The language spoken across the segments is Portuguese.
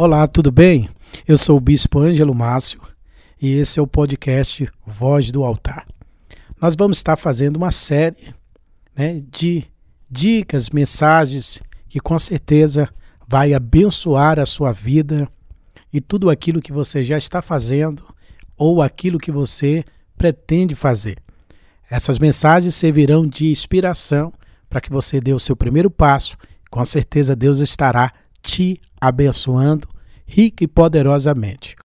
Olá, tudo bem? Eu sou o Bispo Ângelo Márcio e esse é o podcast Voz do Altar. Nós vamos estar fazendo uma série né, de dicas, mensagens que com certeza vai abençoar a sua vida e tudo aquilo que você já está fazendo ou aquilo que você pretende fazer. Essas mensagens servirão de inspiração para que você dê o seu primeiro passo. Com certeza Deus estará te abençoando rica e poderosamente.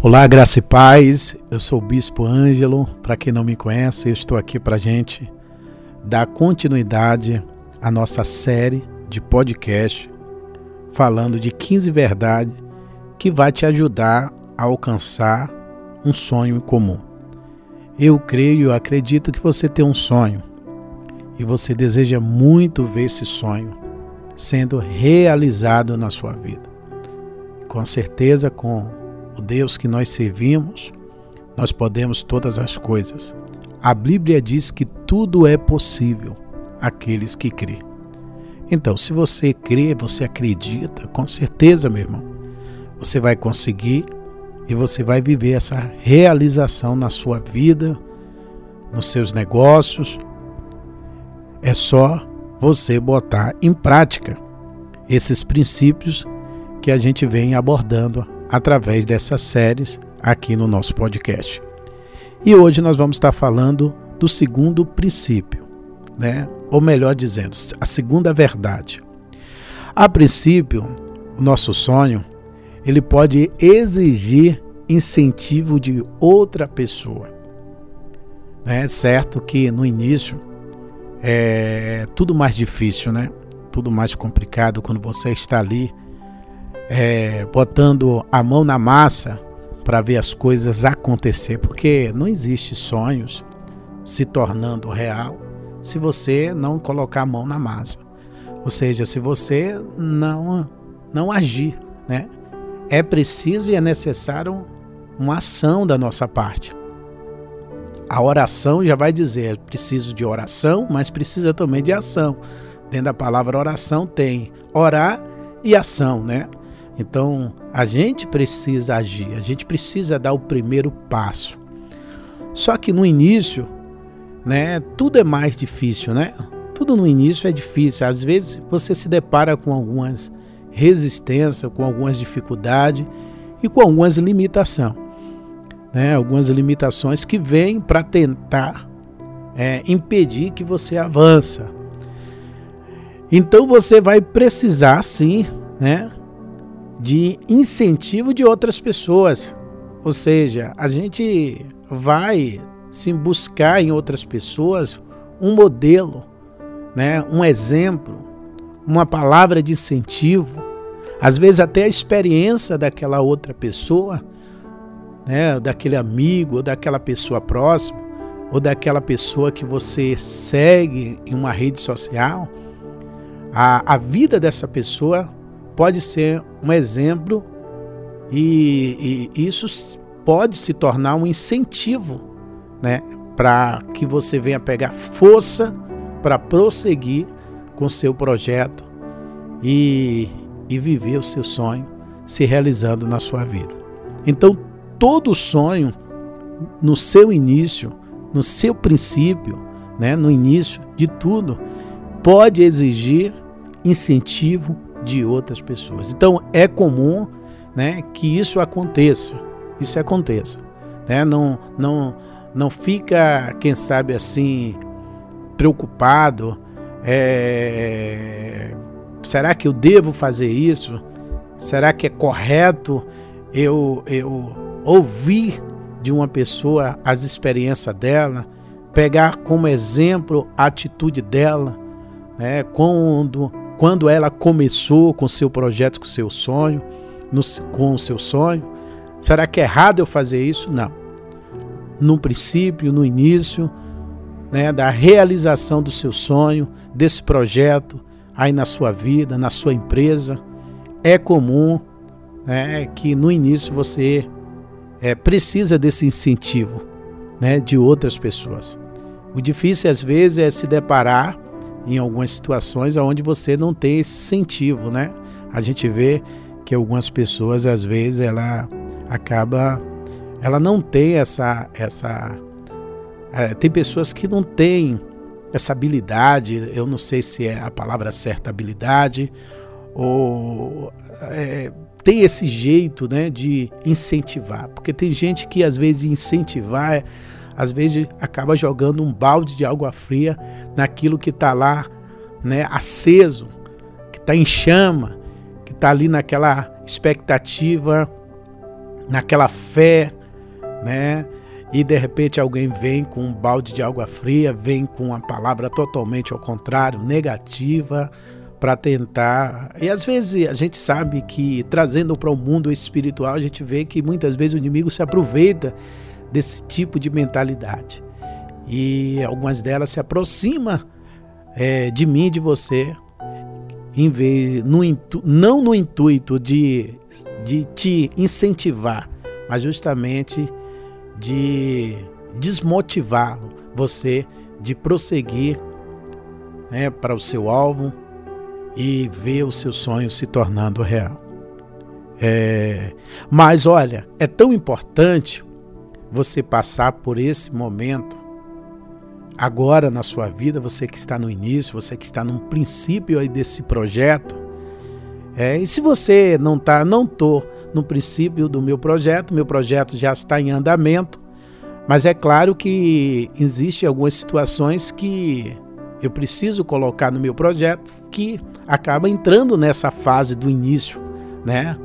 Olá, graça e paz. Eu sou o Bispo Ângelo. Para quem não me conhece, eu estou aqui para gente dar continuidade à nossa série de podcast falando de 15 verdades que vai te ajudar a alcançar um sonho comum. Eu creio, acredito que você tem um sonho e você deseja muito ver esse sonho sendo realizado na sua vida. Com certeza, com o Deus que nós servimos, nós podemos todas as coisas. A Bíblia diz que tudo é possível àqueles que crê. Então, se você crê, você acredita, com certeza, meu irmão, você vai conseguir e você vai viver essa realização na sua vida, nos seus negócios. É só você botar em prática esses princípios que a gente vem abordando através dessas séries aqui no nosso podcast. E hoje nós vamos estar falando do segundo princípio, né? Ou melhor dizendo, a segunda verdade. A princípio, o nosso sonho, ele pode exigir incentivo de outra pessoa. É certo que no início é tudo mais difícil, né? Tudo mais complicado quando você está ali é, botando a mão na massa para ver as coisas acontecer, porque não existe sonhos se tornando real se você não colocar a mão na massa. Ou seja, se você não não agir, né? É preciso e é necessário uma ação da nossa parte. A oração já vai dizer, preciso de oração, mas precisa também de ação. Dentro da palavra oração tem orar e ação, né? Então, a gente precisa agir, a gente precisa dar o primeiro passo. Só que no início, né, tudo é mais difícil, né? Tudo no início é difícil. Às vezes você se depara com algumas resistências, com algumas dificuldades e com algumas limitações. Né? Algumas limitações que vêm para tentar é, impedir que você avança. Então você vai precisar sim, né? de incentivo de outras pessoas. Ou seja, a gente vai se buscar em outras pessoas um modelo, né, um exemplo, uma palavra de incentivo, às vezes até a experiência daquela outra pessoa, né, daquele amigo, ou daquela pessoa próxima, ou daquela pessoa que você segue em uma rede social, a, a vida dessa pessoa pode ser um exemplo e, e isso pode se tornar um incentivo, né, para que você venha pegar força para prosseguir com seu projeto e, e viver o seu sonho se realizando na sua vida. Então, todo sonho, no seu início, no seu princípio, né, no início de tudo, pode exigir incentivo, de outras pessoas. Então é comum, né, que isso aconteça. Isso aconteça, né? Não não não fica, quem sabe assim, preocupado. É, será que eu devo fazer isso? Será que é correto eu eu ouvir de uma pessoa as experiências dela, pegar como exemplo a atitude dela, né? Quando quando ela começou com seu projeto, com seu sonho, no, com o seu sonho. Será que é errado eu fazer isso? Não. No princípio, no início, né, da realização do seu sonho, desse projeto, aí na sua vida, na sua empresa, é comum né, que no início você é, precisa desse incentivo né, de outras pessoas. O difícil às vezes é se deparar em algumas situações onde você não tem esse incentivo, né? A gente vê que algumas pessoas às vezes ela acaba ela não tem essa essa é, tem pessoas que não têm essa habilidade, eu não sei se é a palavra certa habilidade ou é, tem esse jeito, né, de incentivar, porque tem gente que às vezes incentivar às vezes acaba jogando um balde de água fria naquilo que está lá, né, aceso, que está em chama, que está ali naquela expectativa, naquela fé, né? E de repente alguém vem com um balde de água fria, vem com uma palavra totalmente ao contrário, negativa, para tentar. E às vezes a gente sabe que trazendo para o mundo espiritual, a gente vê que muitas vezes o inimigo se aproveita desse tipo de mentalidade. E algumas delas se aproximam é, de mim, de você, em vez, no intu, não no intuito de, de te incentivar, mas justamente de desmotivar você de prosseguir né, para o seu alvo e ver o seu sonho se tornando real. É, mas olha, é tão importante você passar por esse momento agora na sua vida, você que está no início, você que está no princípio aí desse projeto. É, e se você não está, não tô no princípio do meu projeto, meu projeto já está em andamento, mas é claro que existem algumas situações que eu preciso colocar no meu projeto que acaba entrando nessa fase do início, né?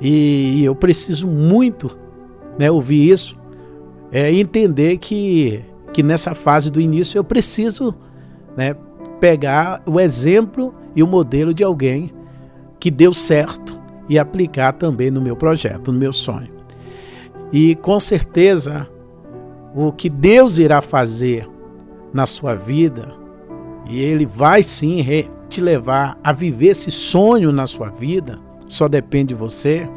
E eu preciso muito, né, ouvir isso é entender que, que nessa fase do início eu preciso né, pegar o exemplo e o modelo de alguém que deu certo e aplicar também no meu projeto, no meu sonho. E com certeza o que Deus irá fazer na sua vida, e Ele vai sim te levar a viver esse sonho na sua vida, só depende de você,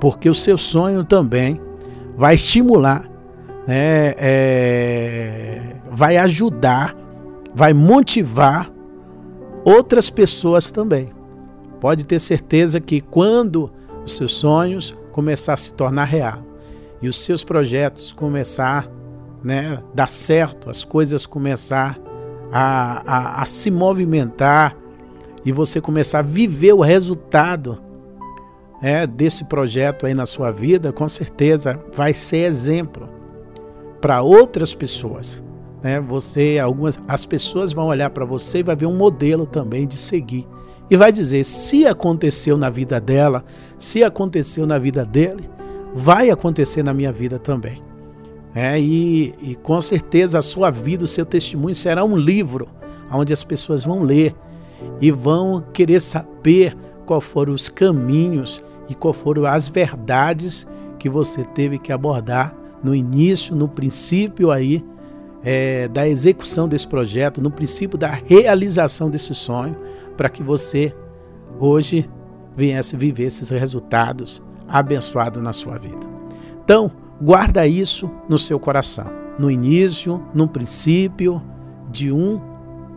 porque o seu sonho também vai estimular né, é, vai ajudar, vai motivar outras pessoas também. Pode ter certeza que quando os seus sonhos começar a se tornar real e os seus projetos começar né, dar certo, as coisas começar a, a, a se movimentar e você começar a viver o resultado é, desse projeto aí na sua vida, com certeza vai ser exemplo para outras pessoas. Né? Você, algumas, as pessoas vão olhar para você e vai ver um modelo também de seguir. E vai dizer: se aconteceu na vida dela, se aconteceu na vida dele, vai acontecer na minha vida também. É, e, e com certeza a sua vida, o seu testemunho será um livro onde as pessoas vão ler e vão querer saber qual foram os caminhos e qual foram as verdades que você teve que abordar no início, no princípio aí é, da execução desse projeto, no princípio da realização desse sonho, para que você hoje viesse viver esses resultados abençoados na sua vida. Então, guarda isso no seu coração, no início, no princípio de um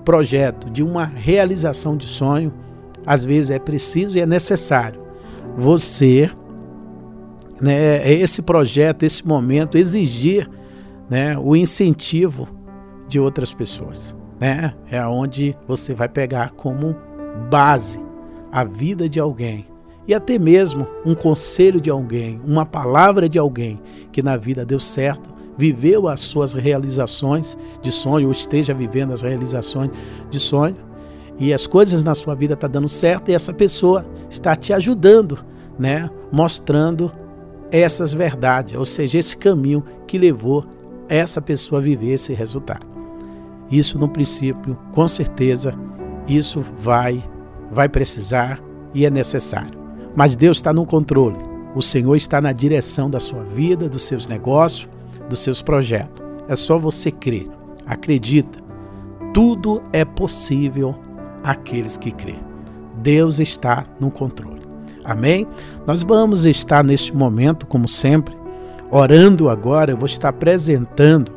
projeto, de uma realização de sonho, às vezes é preciso e é necessário você né, esse projeto, esse momento, exigir né, o incentivo de outras pessoas. Né? É onde você vai pegar como base a vida de alguém e até mesmo um conselho de alguém, uma palavra de alguém que na vida deu certo, viveu as suas realizações de sonho ou esteja vivendo as realizações de sonho e as coisas na sua vida estão tá dando certo e essa pessoa está te ajudando, né, mostrando essas verdades, ou seja, esse caminho que levou essa pessoa a viver esse resultado. Isso no princípio, com certeza, isso vai vai precisar e é necessário. Mas Deus está no controle. O Senhor está na direção da sua vida, dos seus negócios, dos seus projetos. É só você crer. Acredita. Tudo é possível àqueles que crê. Deus está no controle. Amém? Nós vamos estar neste momento, como sempre, orando agora. Eu vou estar apresentando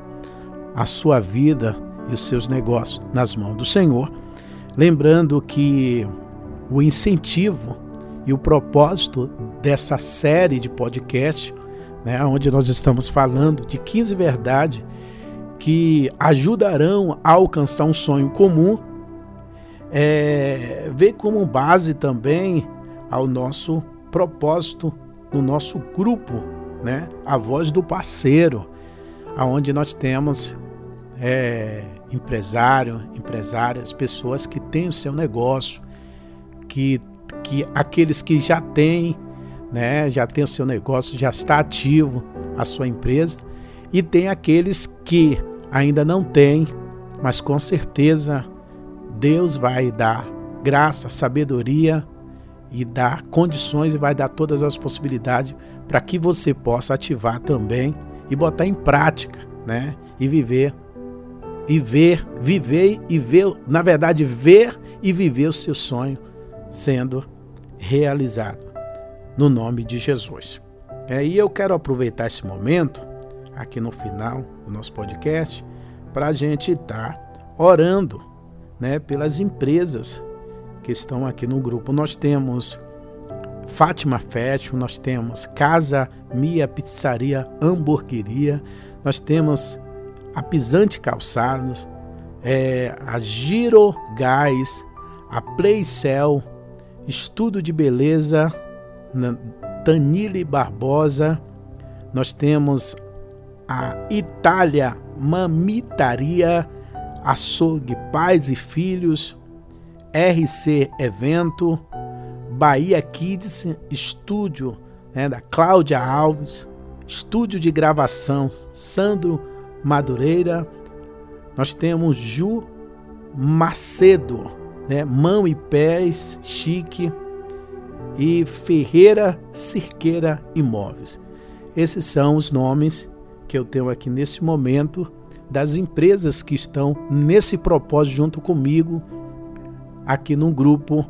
a sua vida e os seus negócios nas mãos do Senhor. Lembrando que o incentivo e o propósito dessa série de podcast, né, onde nós estamos falando de 15 verdades que ajudarão a alcançar um sonho comum, é, ver como base também ao nosso propósito no nosso grupo, né? A voz do parceiro, aonde nós temos é, empresário, empresárias, pessoas que têm o seu negócio, que, que aqueles que já têm, né, já tem o seu negócio, já está ativo a sua empresa, e tem aqueles que ainda não têm, mas com certeza Deus vai dar graça, sabedoria e dar condições e vai dar todas as possibilidades para que você possa ativar também e botar em prática, né? E viver e ver, viver e ver, na verdade, ver e viver o seu sonho sendo realizado no nome de Jesus. É, e eu quero aproveitar esse momento aqui no final do nosso podcast para a gente estar tá orando, né, pelas empresas que estão aqui no grupo. Nós temos Fátima Fashion, nós temos Casa Mia Pizzaria Hamburgueria, nós temos a Pisante Calçados, é, a Giro Gás, a Playcell, Estudo de Beleza, Tanile Barbosa, nós temos a Itália Mamitaria, Açougue Pais e Filhos, RC Evento, Bahia Kids, estúdio né, da Cláudia Alves, estúdio de gravação Sandro Madureira, nós temos Ju Macedo, né, Mão e Pés Chique e Ferreira Cirqueira Imóveis. Esses são os nomes que eu tenho aqui nesse momento das empresas que estão nesse propósito junto comigo aqui no grupo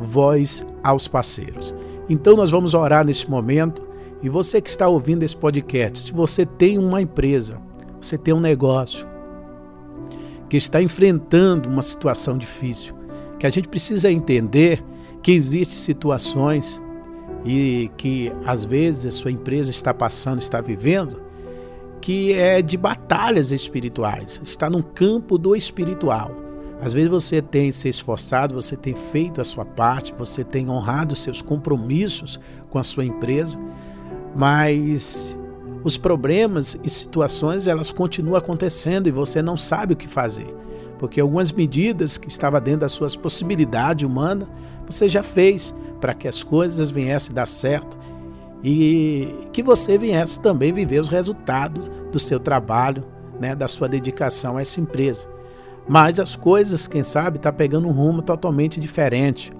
Voz aos Parceiros. Então nós vamos orar nesse momento e você que está ouvindo esse podcast, se você tem uma empresa, você tem um negócio que está enfrentando uma situação difícil, que a gente precisa entender que existem situações e que às vezes a sua empresa está passando, está vivendo, que é de batalhas espirituais, está no campo do espiritual. Às vezes você tem se esforçado, você tem feito a sua parte, você tem honrado seus compromissos com a sua empresa, mas os problemas e situações elas continuam acontecendo e você não sabe o que fazer. Porque algumas medidas que estavam dentro das suas possibilidades humanas, você já fez para que as coisas viessem dar certo e que você viesse também viver os resultados do seu trabalho, né, da sua dedicação a essa empresa. Mas as coisas, quem sabe, está pegando um rumo totalmente diferente.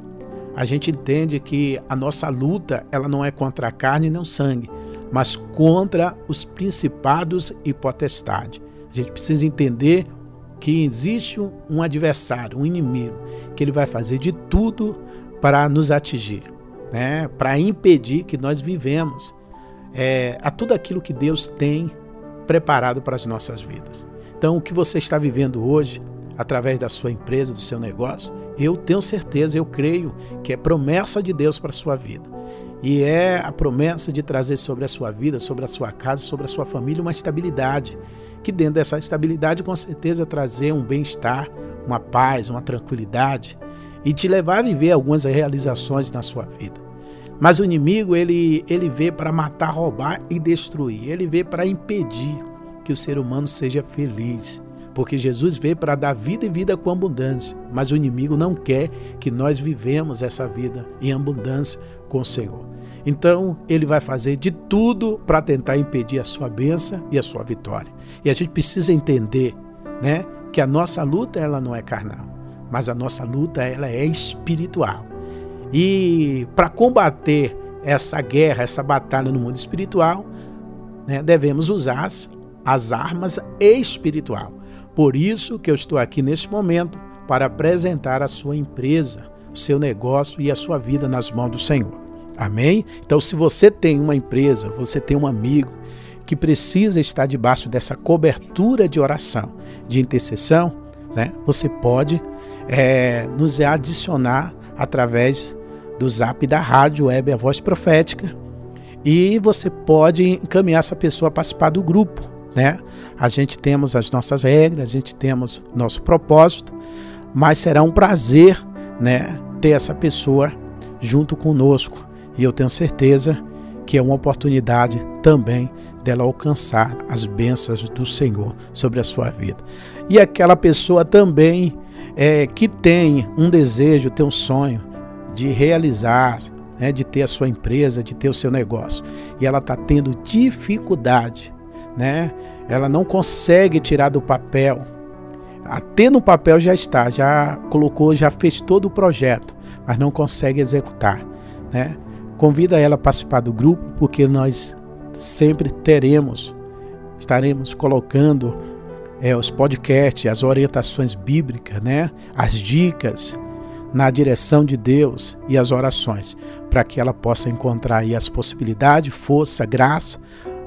A gente entende que a nossa luta ela não é contra a carne nem o sangue, mas contra os principados e potestades. A gente precisa entender que existe um adversário, um inimigo, que ele vai fazer de tudo para nos atingir né, para impedir que nós vivemos é, a tudo aquilo que Deus tem preparado para as nossas vidas. Então, o que você está vivendo hoje, através da sua empresa, do seu negócio, eu tenho certeza, eu creio que é promessa de Deus para a sua vida. E é a promessa de trazer sobre a sua vida, sobre a sua casa, sobre a sua família uma estabilidade. Que dentro dessa estabilidade, com certeza, trazer um bem-estar, uma paz, uma tranquilidade e te levar a viver algumas realizações na sua vida. Mas o inimigo, ele, ele vê para matar, roubar e destruir. Ele vê para impedir que o ser humano seja feliz. Porque Jesus veio para dar vida e vida com abundância. Mas o inimigo não quer que nós vivemos essa vida em abundância com o Senhor. Então, ele vai fazer de tudo para tentar impedir a sua bênção e a sua vitória. E a gente precisa entender, né, que a nossa luta ela não é carnal, mas a nossa luta ela é espiritual. E para combater essa guerra, essa batalha no mundo espiritual, né, devemos usar as, as armas espiritual. Por isso que eu estou aqui neste momento para apresentar a sua empresa, o seu negócio e a sua vida nas mãos do Senhor. Amém? Então, se você tem uma empresa, você tem um amigo que precisa estar debaixo dessa cobertura de oração, de intercessão, né? Você pode é, nos adicionar através do zap da rádio web A Voz Profética e você pode encaminhar essa pessoa a participar do grupo, né? A gente temos as nossas regras, a gente temos nosso propósito, mas será um prazer, né, ter essa pessoa junto conosco. E eu tenho certeza que é uma oportunidade também dela alcançar as bênçãos do Senhor sobre a sua vida. E aquela pessoa também é, que tem um desejo, tem um sonho de realizar, né, de ter a sua empresa, de ter o seu negócio, e ela está tendo dificuldade, né? Ela não consegue tirar do papel. Até no papel já está, já colocou, já fez todo o projeto, mas não consegue executar, né? Convida ela a participar do grupo, porque nós sempre teremos, estaremos colocando é, os podcasts, as orientações bíblicas, né? as dicas na direção de Deus e as orações, para que ela possa encontrar aí as possibilidades, força, graça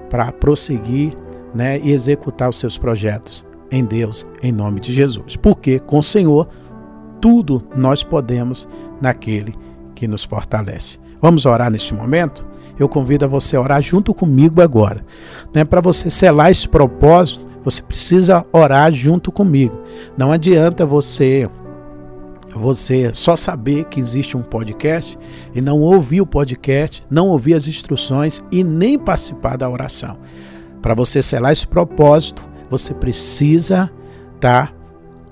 para prosseguir né? e executar os seus projetos em Deus, em nome de Jesus. Porque com o Senhor, tudo nós podemos naquele que nos fortalece. Vamos orar neste momento? Eu convido a você a orar junto comigo agora. Né? Para você selar esse propósito, você precisa orar junto comigo. Não adianta você você só saber que existe um podcast e não ouvir o podcast, não ouvir as instruções e nem participar da oração. Para você selar esse propósito, você precisa estar tá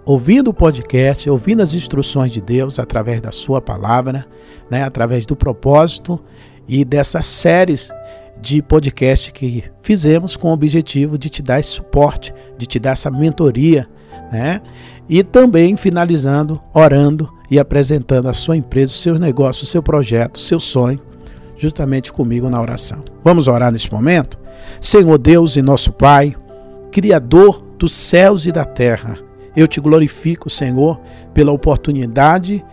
ouvindo o podcast, ouvindo as instruções de Deus através da sua palavra, né, através do propósito e dessas séries de podcast que fizemos com o objetivo de te dar esse suporte, de te dar essa mentoria, né? E também finalizando, orando e apresentando a sua empresa, o seu negócio, o seu projeto, o seu sonho, justamente comigo na oração. Vamos orar neste momento? Senhor Deus e nosso Pai, Criador dos céus e da terra, eu te glorifico, Senhor, pela oportunidade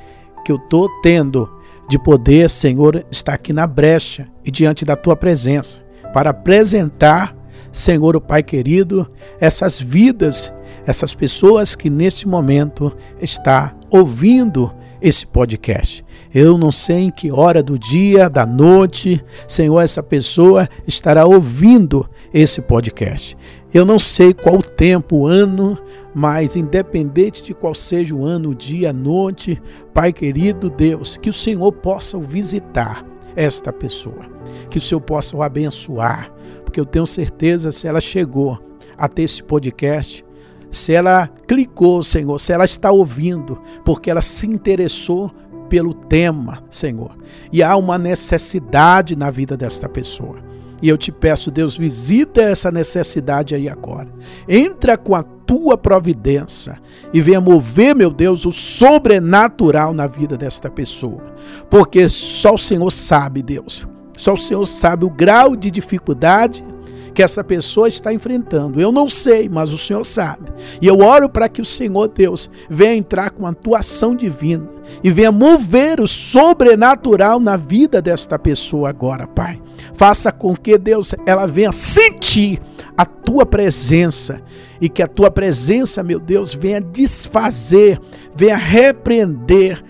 que eu estou tendo de poder, Senhor, estar aqui na brecha e diante da tua presença para apresentar, Senhor, o Pai querido, essas vidas, essas pessoas que neste momento está ouvindo esse podcast. Eu não sei em que hora do dia, da noite, Senhor, essa pessoa estará ouvindo esse podcast. Eu não sei qual o tempo, o ano, mas independente de qual seja o ano, o dia, a noite, Pai querido Deus, que o Senhor possa visitar esta pessoa, que o Senhor possa o abençoar, porque eu tenho certeza se ela chegou até esse podcast, se ela clicou, Senhor, se ela está ouvindo, porque ela se interessou pelo tema, Senhor, e há uma necessidade na vida desta pessoa. E eu te peço, Deus, visita essa necessidade aí agora. Entra com a tua providência e venha mover, meu Deus, o sobrenatural na vida desta pessoa. Porque só o Senhor sabe, Deus. Só o Senhor sabe o grau de dificuldade que essa pessoa está enfrentando. Eu não sei, mas o Senhor sabe. E eu oro para que o Senhor Deus venha entrar com a atuação divina e venha mover o sobrenatural na vida desta pessoa agora, Pai. Faça com que Deus ela venha sentir a tua presença e que a tua presença, meu Deus, venha desfazer, venha repreender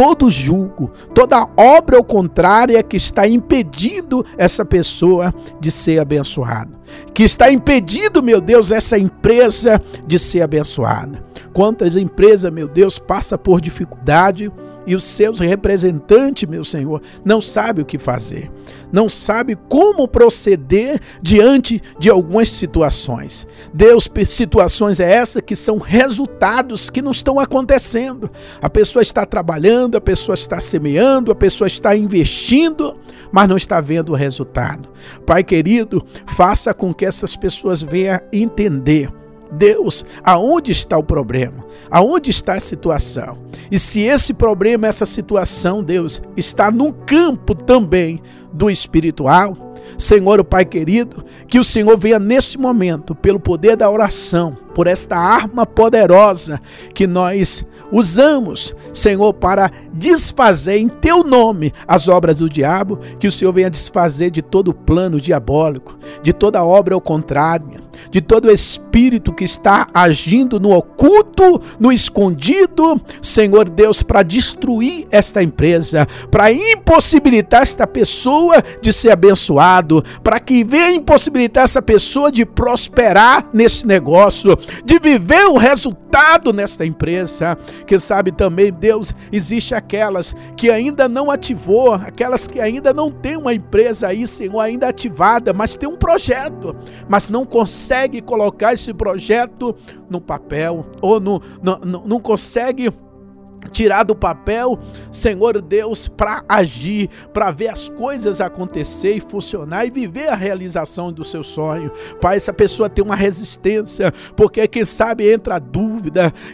todo julgo, toda obra ao contrária que está impedindo essa pessoa de ser abençoada, que está impedindo, meu Deus, essa empresa de ser abençoada. Quantas empresas, meu Deus, passa por dificuldade, e os seus representantes, meu Senhor, não sabem o que fazer, não sabem como proceder diante de algumas situações. Deus, situações é essa que são resultados que não estão acontecendo. A pessoa está trabalhando, a pessoa está semeando, a pessoa está investindo, mas não está vendo o resultado. Pai querido, faça com que essas pessoas venham entender Deus, aonde está o problema? Aonde está a situação? E se esse problema, essa situação, Deus, está no campo também do espiritual, Senhor, o Pai querido, que o Senhor venha nesse momento, pelo poder da oração, por esta arma poderosa que nós usamos, Senhor, para desfazer em teu nome as obras do diabo, que o Senhor venha desfazer de todo plano diabólico, de toda obra ao contrário, de todo espírito que está agindo no oculto, no escondido, Senhor Deus, para destruir esta empresa, para impossibilitar esta pessoa de ser para que venha impossibilitar essa pessoa de prosperar nesse negócio, de viver o resultado nesta empresa. Que sabe também, Deus, existe aquelas que ainda não ativou, aquelas que ainda não tem uma empresa aí, Senhor, ainda ativada, mas tem um projeto, mas não consegue colocar esse projeto no papel ou no, no, no não consegue tirar do papel, Senhor Deus, para agir, para ver as coisas acontecer e funcionar e viver a realização do seu sonho. Pai, essa pessoa tem uma resistência, porque quem sabe entra a dúvida,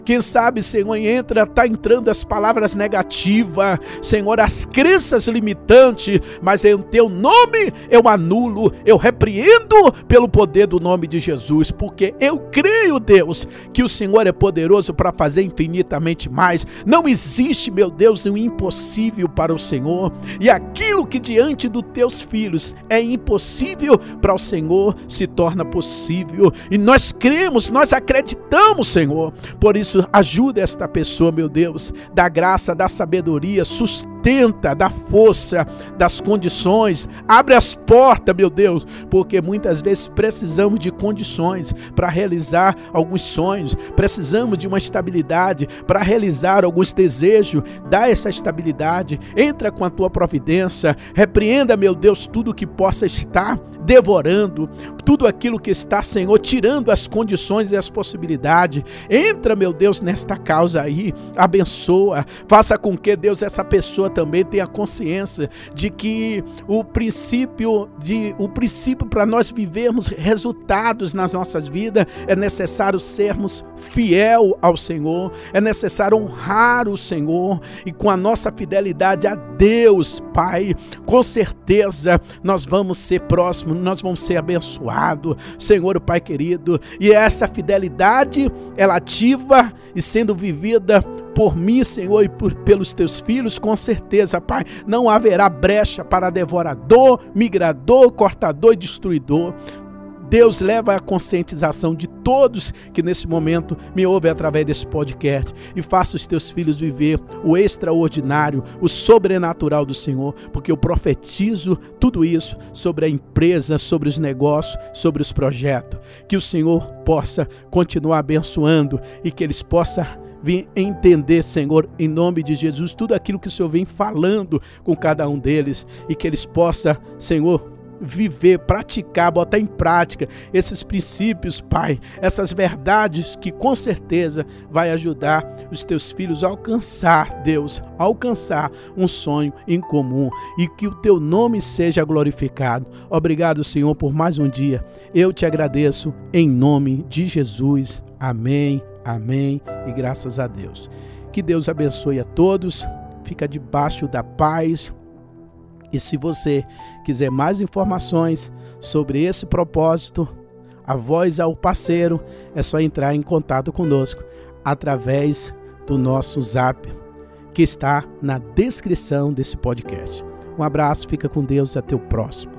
quem sabe, Senhor, entra, tá entrando as palavras negativas, Senhor, as crenças limitantes, mas em teu nome eu anulo, eu repreendo pelo poder do nome de Jesus, porque eu creio, Deus, que o Senhor é poderoso para fazer infinitamente mais. Não existe, meu Deus, um impossível para o Senhor. E aquilo que diante dos teus filhos é impossível para o Senhor se torna possível. E nós cremos, nós acreditamos, Senhor. Por isso, ajuda esta pessoa, meu Deus, da graça, da sabedoria, sustenta sustenta, dá força, das condições, abre as portas, meu Deus, porque muitas vezes precisamos de condições para realizar alguns sonhos, precisamos de uma estabilidade para realizar alguns desejos, dá essa estabilidade, entra com a tua providência, repreenda, meu Deus, tudo que possa estar devorando, tudo aquilo que está, Senhor, tirando as condições e as possibilidades. Entra, meu Deus, nesta causa aí, abençoa, faça com que, Deus, essa pessoa também tenha consciência de que o princípio de o princípio para nós vivermos resultados nas nossas vidas é necessário sermos fiel ao Senhor, é necessário honrar o Senhor e com a nossa fidelidade a Deus, Pai, com certeza nós vamos ser próximos, nós vamos ser abençoados, Senhor, Pai querido, e essa fidelidade ela ativa e sendo vivida por mim, Senhor, e por, pelos teus filhos, com certeza, Pai, não haverá brecha para devorador, migrador, cortador e destruidor. Deus leva a conscientização de todos que nesse momento me ouvem através desse podcast e faça os teus filhos viver o extraordinário, o sobrenatural do Senhor, porque eu profetizo tudo isso sobre a empresa, sobre os negócios, sobre os projetos. Que o Senhor possa continuar abençoando e que eles possam vir entender, Senhor, em nome de Jesus, tudo aquilo que o Senhor vem falando com cada um deles e que eles possam, Senhor, viver, praticar, botar em prática esses princípios, Pai, essas verdades que com certeza vai ajudar os teus filhos a alcançar, Deus, a alcançar um sonho em comum e que o teu nome seja glorificado. Obrigado, Senhor, por mais um dia. Eu te agradeço em nome de Jesus. Amém. Amém e graças a Deus. Que Deus abençoe a todos. Fica debaixo da paz. E se você quiser mais informações sobre esse propósito, a voz ao parceiro, é só entrar em contato conosco através do nosso zap que está na descrição desse podcast. Um abraço, fica com Deus até o próximo.